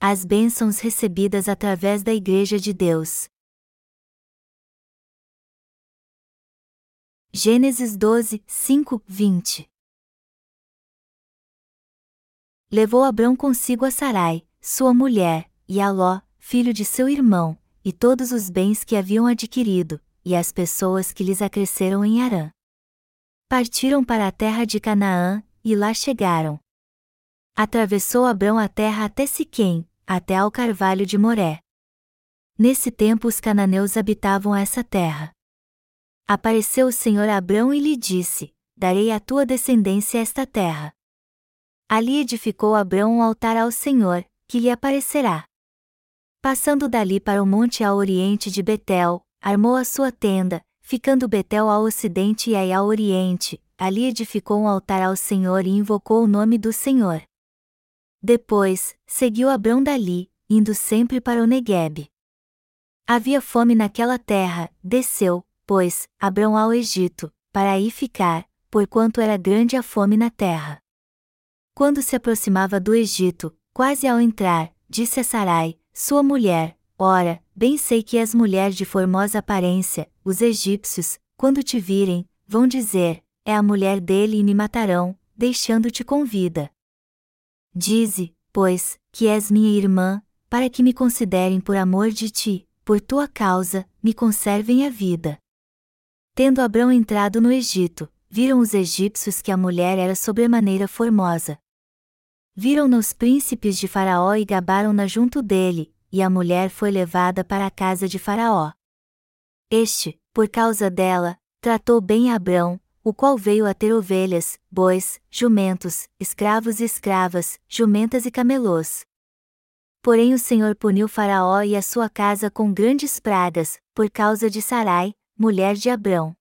as bênçãos recebidas através da Igreja de Deus. Gênesis 12, 5, 20 Levou Abrão consigo a Sarai, sua mulher, e a Ló, filho de seu irmão, e todos os bens que haviam adquirido, e as pessoas que lhes acresceram em Arã. Partiram para a terra de Canaã, e lá chegaram. Atravessou Abrão a terra até Siquém, até ao carvalho de Moré. Nesse tempo os cananeus habitavam essa terra. Apareceu o Senhor a Abrão e lhe disse: Darei à tua descendência esta terra. Ali edificou Abrão um altar ao Senhor, que lhe aparecerá. Passando dali para o monte ao oriente de Betel, armou a sua tenda, ficando Betel ao ocidente e Ai ao oriente, ali edificou um altar ao Senhor e invocou o nome do Senhor. Depois, seguiu Abrão dali, indo sempre para o Negueb. Havia fome naquela terra, desceu, pois, Abrão ao Egito, para aí ficar, porquanto era grande a fome na terra. Quando se aproximava do Egito, quase ao entrar, disse a Sarai, sua mulher, ora, bem sei que és mulher de formosa aparência, os egípcios, quando te virem, vão dizer: É a mulher dele e me matarão, deixando-te com vida. Dize, pois, que és minha irmã, para que me considerem por amor de ti, por tua causa, me conservem a vida. Tendo Abrão entrado no Egito, viram os egípcios que a mulher era sobremaneira formosa. Viram-na os príncipes de Faraó e gabaram-na junto dele, e a mulher foi levada para a casa de Faraó. Este, por causa dela, tratou bem Abrão, o qual veio a ter ovelhas, bois, jumentos, escravos e escravas, jumentas e camelôs. Porém o Senhor puniu Faraó e a sua casa com grandes pragas, por causa de Sarai, mulher de Abrão.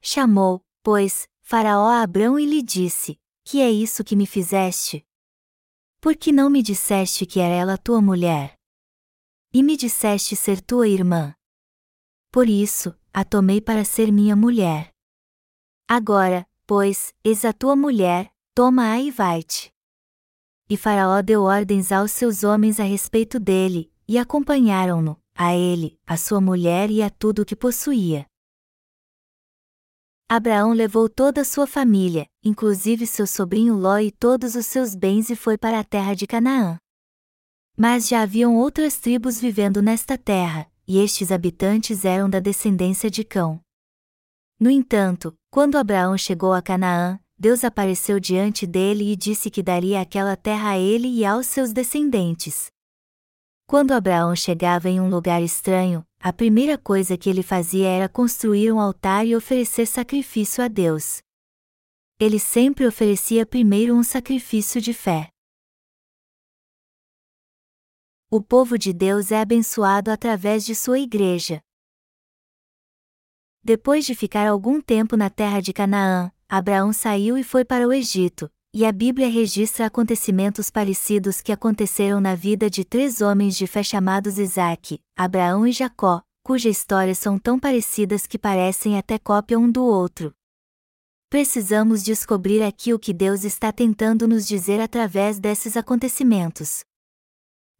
Chamou, pois, Faraó a Abrão e lhe disse: Que é isso que me fizeste? Por que não me disseste que era ela tua mulher? E me disseste ser tua irmã. Por isso, a tomei para ser minha mulher. Agora, pois, eis a tua mulher, toma-a e vai-te. E Faraó deu ordens aos seus homens a respeito dele, e acompanharam-no, a ele, a sua mulher e a tudo o que possuía. Abraão levou toda a sua família, inclusive seu sobrinho Ló e todos os seus bens e foi para a terra de Canaã. Mas já haviam outras tribos vivendo nesta terra, e estes habitantes eram da descendência de Cão. No entanto, quando Abraão chegou a Canaã, Deus apareceu diante dele e disse que daria aquela terra a ele e aos seus descendentes. Quando Abraão chegava em um lugar estranho, a primeira coisa que ele fazia era construir um altar e oferecer sacrifício a Deus. Ele sempre oferecia primeiro um sacrifício de fé. O povo de Deus é abençoado através de sua igreja. Depois de ficar algum tempo na terra de Canaã, Abraão saiu e foi para o Egito, e a Bíblia registra acontecimentos parecidos que aconteceram na vida de três homens de fé chamados Isaac, Abraão e Jacó, cuja histórias são tão parecidas que parecem até cópia um do outro. Precisamos descobrir aqui o que Deus está tentando nos dizer através desses acontecimentos.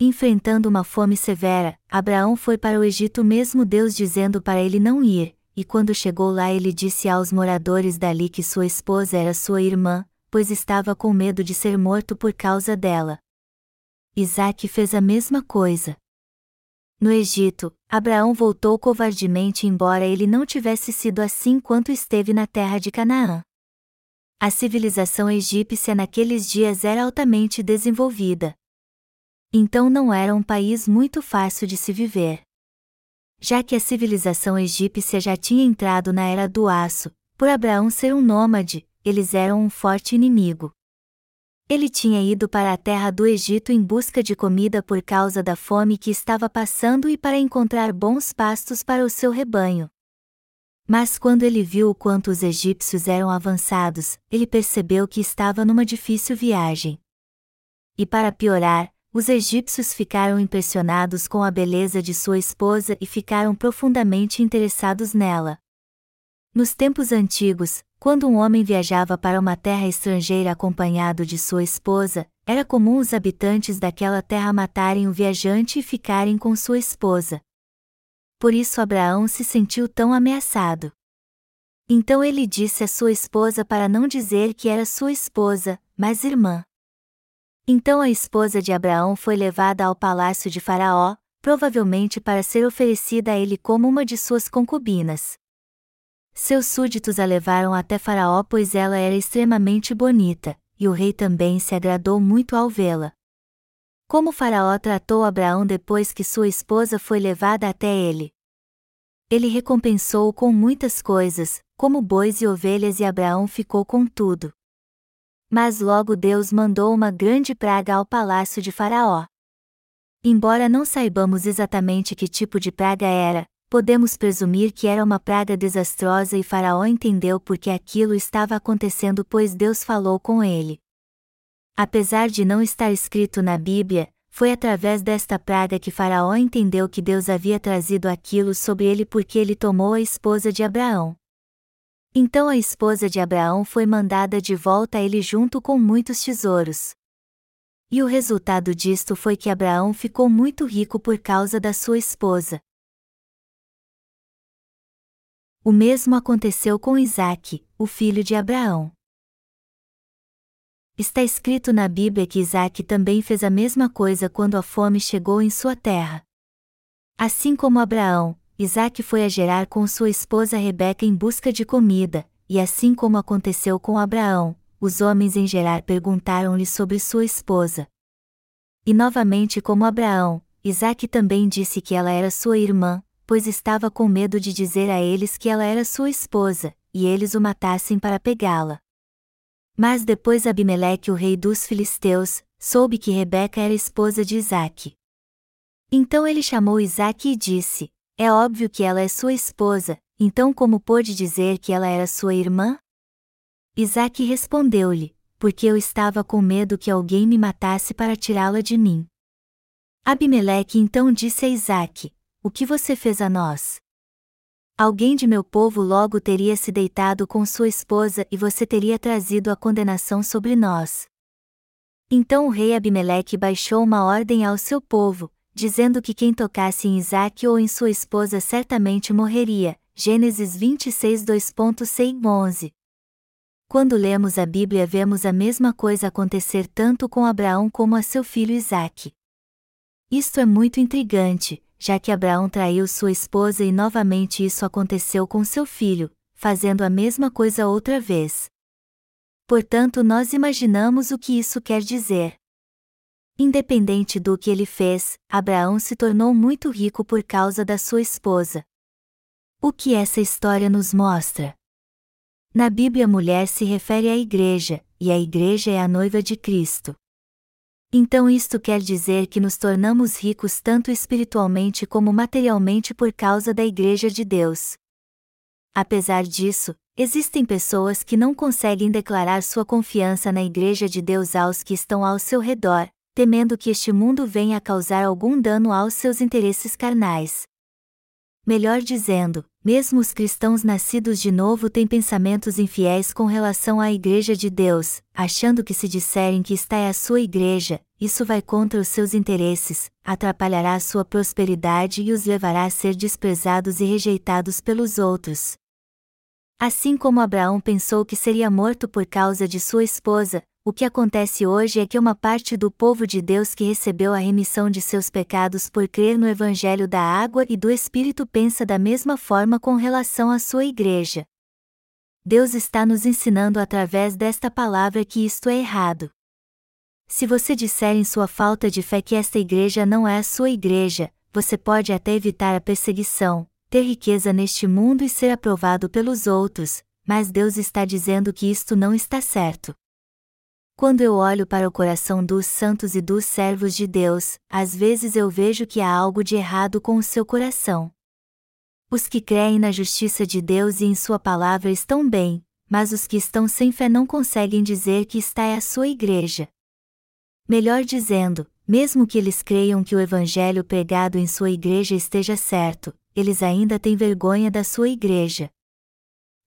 Enfrentando uma fome severa, Abraão foi para o Egito mesmo Deus dizendo para ele não ir, e quando chegou lá ele disse aos moradores dali que sua esposa era sua irmã, pois estava com medo de ser morto por causa dela. Isaac fez a mesma coisa. No Egito, Abraão voltou covardemente embora ele não tivesse sido assim quanto esteve na terra de Canaã. A civilização egípcia naqueles dias era altamente desenvolvida então não era um país muito fácil de se viver. Já que a civilização egípcia já tinha entrado na era do aço, por Abraão ser um nômade, eles eram um forte inimigo. Ele tinha ido para a terra do Egito em busca de comida por causa da fome que estava passando e para encontrar bons pastos para o seu rebanho. Mas quando ele viu o quanto os egípcios eram avançados, ele percebeu que estava numa difícil viagem. E para piorar, os egípcios ficaram impressionados com a beleza de sua esposa e ficaram profundamente interessados nela. Nos tempos antigos, Quando um homem viajava para uma terra estrangeira acompanhado de sua esposa, era comum os habitantes daquela terra matarem o viajante e ficarem com sua esposa. Por isso Abraão se sentiu tão ameaçado. Então ele disse à sua esposa para não dizer que era sua esposa, mas irmã. Então a esposa de Abraão foi levada ao palácio de Faraó, provavelmente para ser oferecida a ele como uma de suas concubinas. Seus súditos a levaram até Faraó pois ela era extremamente bonita, e o rei também se agradou muito ao vê-la. Como Faraó tratou Abraão depois que sua esposa foi levada até ele? Ele recompensou-o com muitas coisas, como bois e ovelhas, e Abraão ficou com tudo. Mas logo Deus mandou uma grande praga ao palácio de Faraó. Embora não saibamos exatamente que tipo de praga era, podemos presumir que era uma praga desastrosa e Faraó entendeu por que aquilo estava acontecendo pois Deus falou com ele. Apesar de não estar escrito na Bíblia, foi através desta praga que Faraó entendeu que Deus havia trazido aquilo sobre ele porque ele tomou a esposa de Abraão. Então a esposa de Abraão foi mandada de volta a ele junto com muitos tesouros. E o resultado disto foi que Abraão ficou muito rico por causa da sua esposa. O mesmo aconteceu com Isaque, o filho de Abraão. Está escrito na Bíblia que Isaque também fez a mesma coisa quando a fome chegou em sua terra. Assim como Abraão, Isaac foi a Gerar com sua esposa Rebeca em busca de comida, e assim como aconteceu com Abraão, os homens em Gerar perguntaram-lhe sobre sua esposa. E novamente como Abraão, Isaac também disse que ela era sua irmã, pois estava com medo de dizer a eles que ela era sua esposa, e eles o matassem para pegá-la. Mas depois Abimeleque, o rei dos filisteus, soube que Rebeca era esposa de Isaque. Então ele chamou Isaque e disse: é óbvio que ela é sua esposa, então como pôde dizer que ela era sua irmã? Isaac respondeu-lhe: Porque eu estava com medo que alguém me matasse para tirá-la de mim. Abimeleque então disse a Isaac: O que você fez a nós? Alguém de meu povo logo teria se deitado com sua esposa e você teria trazido a condenação sobre nós. Então o rei Abimeleque baixou uma ordem ao seu povo, dizendo que quem tocasse em Isaac ou em sua esposa certamente morreria. Gênesis 26 2.6 11. Quando lemos a Bíblia vemos a mesma coisa acontecer tanto com Abraão como a seu filho Isaac. Isto é muito intrigante, já que Abraão traiu sua esposa e novamente isso aconteceu com seu filho, fazendo a mesma coisa outra vez. Portanto, nós imaginamos o que isso quer dizer. Independente do que ele fez, Abraão se tornou muito rico por causa da sua esposa. O que essa história nos mostra? Na Bíblia, a mulher se refere à igreja, e a igreja é a noiva de Cristo. Então, isto quer dizer que nos tornamos ricos tanto espiritualmente como materialmente por causa da igreja de Deus. Apesar disso, existem pessoas que não conseguem declarar sua confiança na igreja de Deus aos que estão ao seu redor, temendo que este mundo venha a causar algum dano aos seus interesses carnais. Melhor dizendo, mesmo os cristãos nascidos de novo têm pensamentos infiéis com relação à Igreja de Deus, achando que se disserem que está é a sua igreja, isso vai contra os seus interesses, atrapalhará a sua prosperidade e os levará a ser desprezados e rejeitados pelos outros. Assim como Abraão pensou que seria morto por causa de sua esposa, o que acontece hoje é que uma parte do povo de Deus que recebeu a remissão de seus pecados por crer no Evangelho da Água e do Espírito pensa da mesma forma com relação à sua igreja. Deus está nos ensinando através desta palavra que isto é errado. Se você disser em sua falta de fé que esta igreja não é a sua igreja, você pode até evitar a perseguição, ter riqueza neste mundo e ser aprovado pelos outros, mas Deus está dizendo que isto não está certo. Quando eu olho para o coração dos santos e dos servos de Deus, às vezes eu vejo que há algo de errado com o seu coração. Os que creem na justiça de Deus e em Sua palavra estão bem, mas os que estão sem fé não conseguem dizer que está é a sua igreja. Melhor dizendo, mesmo que eles creiam que o evangelho pregado em sua igreja esteja certo, eles ainda têm vergonha da sua igreja.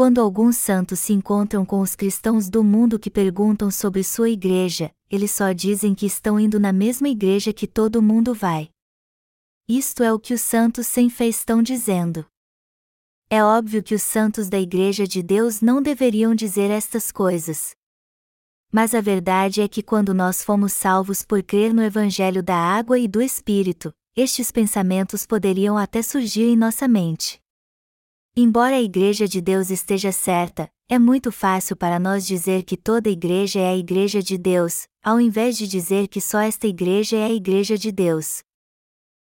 Quando alguns santos se encontram com os cristãos do mundo que perguntam sobre sua igreja, eles só dizem que estão indo na mesma igreja que todo mundo vai. Isto é o que os santos sem fé estão dizendo. É óbvio que os santos da Igreja de Deus não deveriam dizer estas coisas. Mas a verdade é que quando nós fomos salvos por crer no Evangelho da Água e do Espírito, estes pensamentos poderiam até surgir em nossa mente. Embora a Igreja de Deus esteja certa, é muito fácil para nós dizer que toda igreja é a Igreja de Deus, ao invés de dizer que só esta igreja é a Igreja de Deus.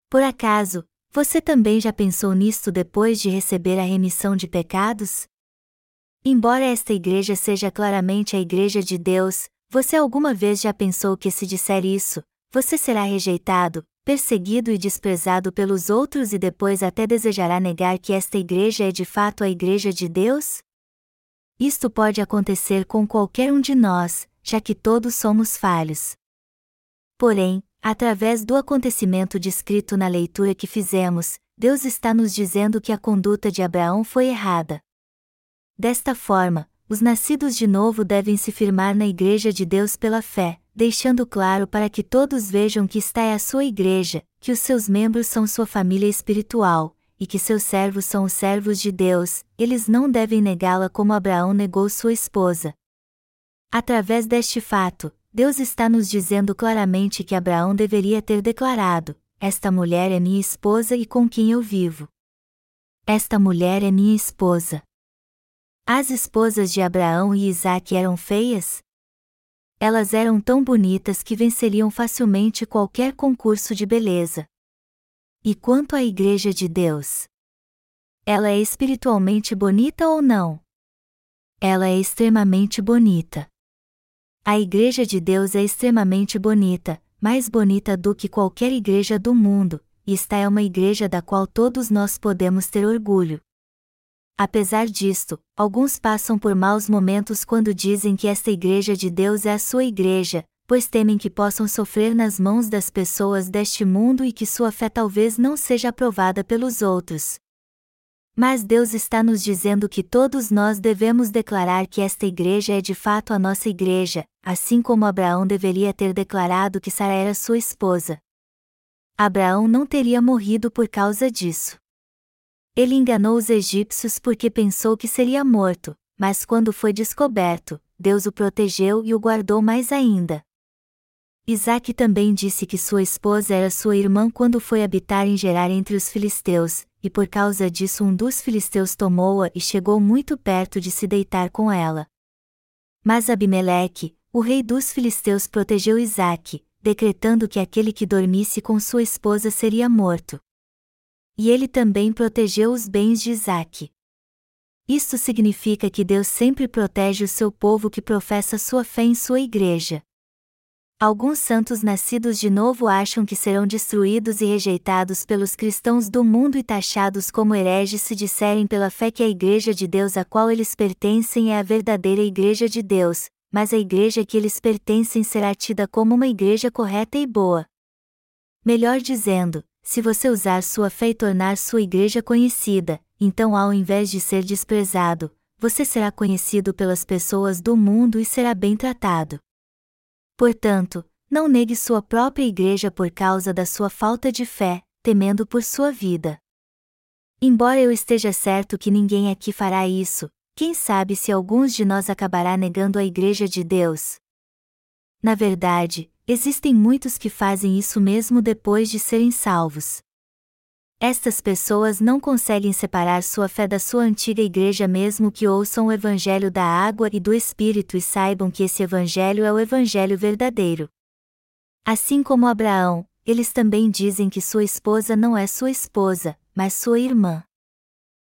Por acaso, você também já pensou nisto depois de receber a remissão de pecados? Embora esta igreja seja claramente a Igreja de Deus, você alguma vez já pensou que se disser isso, você será rejeitado, perseguido e desprezado pelos outros e depois até desejará negar que esta igreja é de fato a Igreja de Deus? Isto pode acontecer com qualquer um de nós, já que todos somos falhos. Porém, através do acontecimento descrito na leitura que fizemos, Deus está nos dizendo que a conduta de Abraão foi errada. Desta forma, os nascidos de novo devem se firmar na Igreja de Deus pela fé, deixando claro para que todos vejam que está é a sua igreja, que os seus membros são sua família espiritual, e que seus servos são os servos de Deus, eles não devem negá-la como Abraão negou sua esposa. Através deste fato, Deus está nos dizendo claramente que Abraão deveria ter declarado: Esta mulher é minha esposa e com quem eu vivo. Esta mulher é minha esposa. As esposas de Abraão e Isaac eram feias? Elas eram tão bonitas que venceriam facilmente qualquer concurso de beleza. E quanto à Igreja de Deus? Ela é espiritualmente bonita ou não? Ela é extremamente bonita. A Igreja de Deus é extremamente bonita, mais bonita do que qualquer igreja do mundo, e esta é uma igreja da qual todos nós podemos ter orgulho. Apesar disto, alguns passam por maus momentos quando dizem que esta igreja de Deus é a sua igreja, pois temem que possam sofrer nas mãos das pessoas deste mundo e que sua fé talvez não seja aprovada pelos outros. Mas Deus está nos dizendo que todos nós devemos declarar que esta igreja é de fato a nossa igreja, assim como Abraão deveria ter declarado que Sara era sua esposa. Abraão não teria morrido por causa disso. Ele enganou os egípcios porque pensou que seria morto, mas quando foi descoberto, Deus o protegeu e o guardou mais ainda. Isaac também disse que sua esposa era sua irmã quando foi habitar em Gerar entre os filisteus, e por causa disso um dos filisteus tomou-a e chegou muito perto de se deitar com ela. Mas Abimeleque, o rei dos filisteus protegeu Isaac, decretando que aquele que dormisse com sua esposa seria morto e ele também protegeu os bens de Isaac. Isto significa que Deus sempre protege o seu povo que professa sua fé em sua igreja. Alguns santos nascidos de novo acham que serão destruídos e rejeitados pelos cristãos do mundo e taxados como hereges se disserem pela fé que a igreja de Deus a qual eles pertencem é a verdadeira igreja de Deus, mas a igreja que eles pertencem será tida como uma igreja correta e boa. Melhor dizendo, se você usar sua fé e tornar sua igreja conhecida, então ao invés de ser desprezado, você será conhecido pelas pessoas do mundo e será bem tratado. Portanto, não negue sua própria igreja por causa da sua falta de fé, temendo por sua vida. Embora eu esteja certo que ninguém aqui fará isso, quem sabe se alguns de nós acabará negando a igreja de Deus? Na verdade, Existem muitos que fazem isso mesmo depois de serem salvos. Estas pessoas não conseguem separar sua fé da sua antiga igreja mesmo que ouçam o Evangelho da água e do Espírito e saibam que esse Evangelho é o Evangelho verdadeiro. Assim como Abraão, eles também dizem que sua esposa não é sua esposa, mas sua irmã.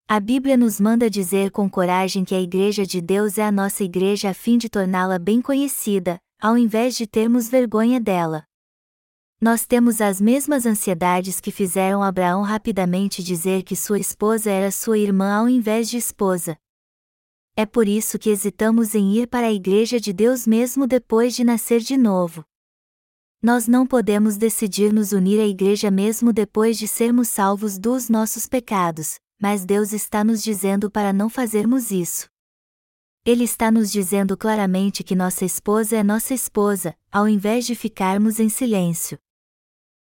A Bíblia nos manda dizer com coragem que a Igreja de Deus é a nossa igreja a fim de torná-la bem conhecida, ao invés de termos vergonha dela. Nós temos as mesmas ansiedades que fizeram Abraão rapidamente dizer que sua esposa era sua irmã ao invés de esposa. É por isso que hesitamos em ir para a Igreja de Deus mesmo depois de nascer de novo. Nós não podemos decidir nos unir à Igreja mesmo depois de sermos salvos dos nossos pecados, mas Deus está nos dizendo para não fazermos isso. Ele está nos dizendo claramente que nossa esposa é nossa esposa, ao invés de ficarmos em silêncio.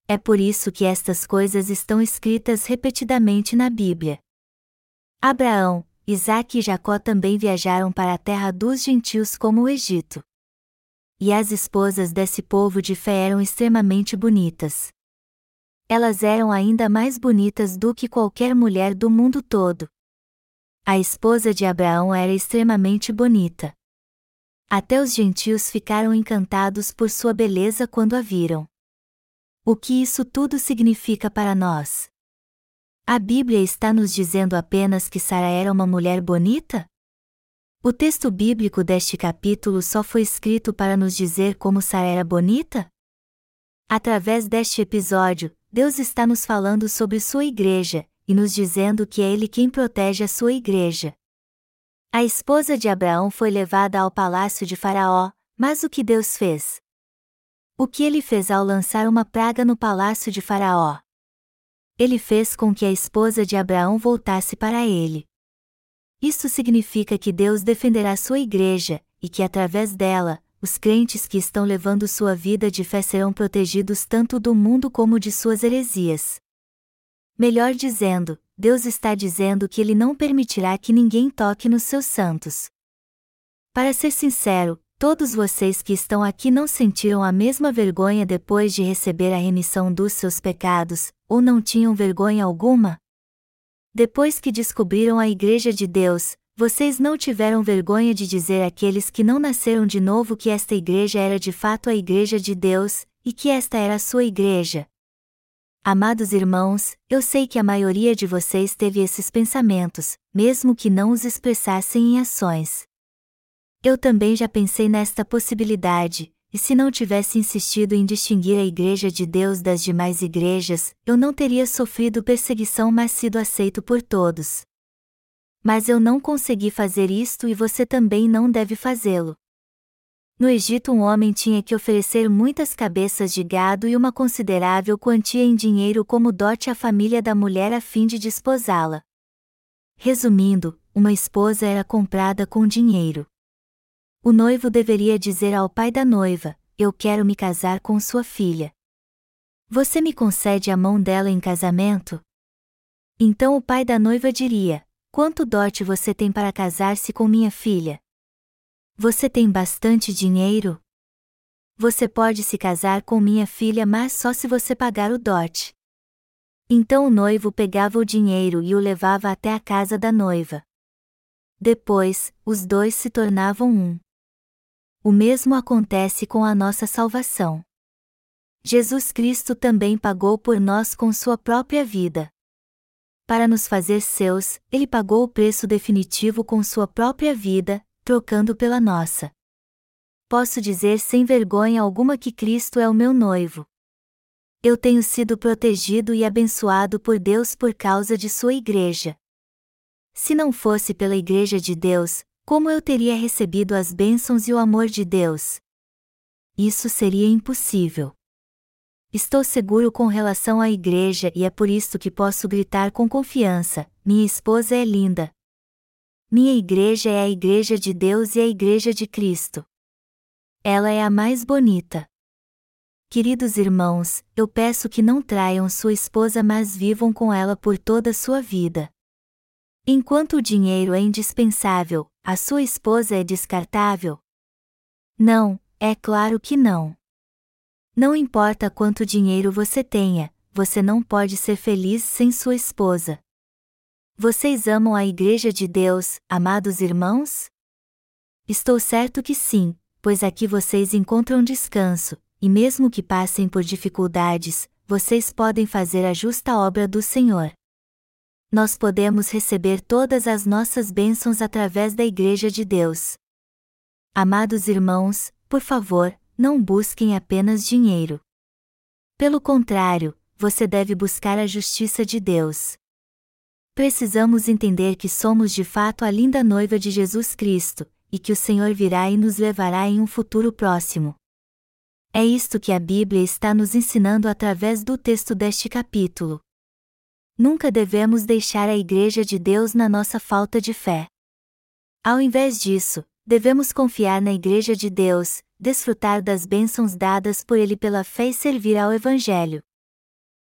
É por isso que estas coisas estão escritas repetidamente na Bíblia. Abraão, Isaac e Jacó também viajaram para a terra dos gentios como o Egito. E as esposas desse povo de fé eram extremamente bonitas. Elas eram ainda mais bonitas do que qualquer mulher do mundo todo. A esposa de Abraão era extremamente bonita. Até os gentios ficaram encantados por sua beleza quando a viram. O que isso tudo significa para nós? A Bíblia está nos dizendo apenas que Sara era uma mulher bonita? O texto bíblico deste capítulo só foi escrito para nos dizer como Sara era bonita? Através deste episódio, Deus está nos falando sobre sua igreja, e nos dizendo que é Ele quem protege a sua igreja. A esposa de Abraão foi levada ao palácio de Faraó, mas o que Deus fez? O que ele fez ao lançar uma praga no palácio de Faraó? Ele fez com que a esposa de Abraão voltasse para ele. Isso significa que Deus defenderá sua igreja, e que através dela, os crentes que estão levando sua vida de fé serão protegidos tanto do mundo como de suas heresias. Melhor dizendo, Deus está dizendo que Ele não permitirá que ninguém toque nos seus santos. Para ser sincero, todos vocês que estão aqui não sentiram a mesma vergonha depois de receber a remissão dos seus pecados, ou não tinham vergonha alguma? Depois que descobriram a Igreja de Deus, vocês não tiveram vergonha de dizer àqueles que não nasceram de novo que esta igreja era de fato a Igreja de Deus, e que esta era a sua igreja. Amados irmãos, eu sei que a maioria de vocês teve esses pensamentos, mesmo que não os expressassem em ações. Eu também já pensei nesta possibilidade, e se não tivesse insistido em distinguir a Igreja de Deus das demais igrejas, eu não teria sofrido perseguição mas sido aceito por todos. Mas eu não consegui fazer isto e você também não deve fazê-lo. No Egito, um homem tinha que oferecer muitas cabeças de gado e uma considerável quantia em dinheiro como dote à família da mulher a fim de desposá-la. Resumindo, uma esposa era comprada com dinheiro. O noivo deveria dizer ao pai da noiva: Eu quero me casar com sua filha. Você me concede a mão dela em casamento? Então o pai da noiva diria: Quanto dote você tem para casar-se com minha filha? Você tem bastante dinheiro? Você pode se casar com minha filha, mas só se você pagar o dote. Então o noivo pegava o dinheiro e o levava até a casa da noiva. Depois, os dois se tornavam um. O mesmo acontece com a nossa salvação. Jesus Cristo também pagou por nós com sua própria vida. Para nos fazer seus, ele pagou o preço definitivo com sua própria vida, trocando pela nossa. Posso dizer sem vergonha alguma que Cristo é o meu noivo. Eu tenho sido protegido e abençoado por Deus por causa de sua igreja. Se não fosse pela igreja de Deus, como eu teria recebido as bênçãos e o amor de Deus? Isso seria impossível. Estou seguro com relação à igreja e é por isso que posso gritar com confiança: minha esposa é linda, minha igreja é a igreja de Deus e a igreja de Cristo. Ela é a mais bonita. Queridos irmãos, eu peço que não traiam sua esposa, mas vivam com ela por toda a sua vida. Enquanto o dinheiro é indispensável, a sua esposa é descartável? Não, é claro que não. Não importa quanto dinheiro você tenha, você não pode ser feliz sem sua esposa. Vocês amam a Igreja de Deus, amados irmãos? Estou certo que sim, pois aqui vocês encontram descanso, e mesmo que passem por dificuldades, vocês podem fazer a justa obra do Senhor. Nós podemos receber todas as nossas bênçãos através da Igreja de Deus. Amados irmãos, por favor, não busquem apenas dinheiro. Pelo contrário, você deve buscar a justiça de Deus precisamos entender que somos de fato a linda noiva de Jesus Cristo, e que o Senhor virá e nos levará em um futuro próximo. É isto que a Bíblia está nos ensinando através do texto deste capítulo. Nunca devemos deixar a Igreja de Deus na nossa falta de fé. Ao invés disso, devemos confiar na Igreja de Deus, desfrutar das bênçãos dadas por Ele pela fé e servir ao Evangelho.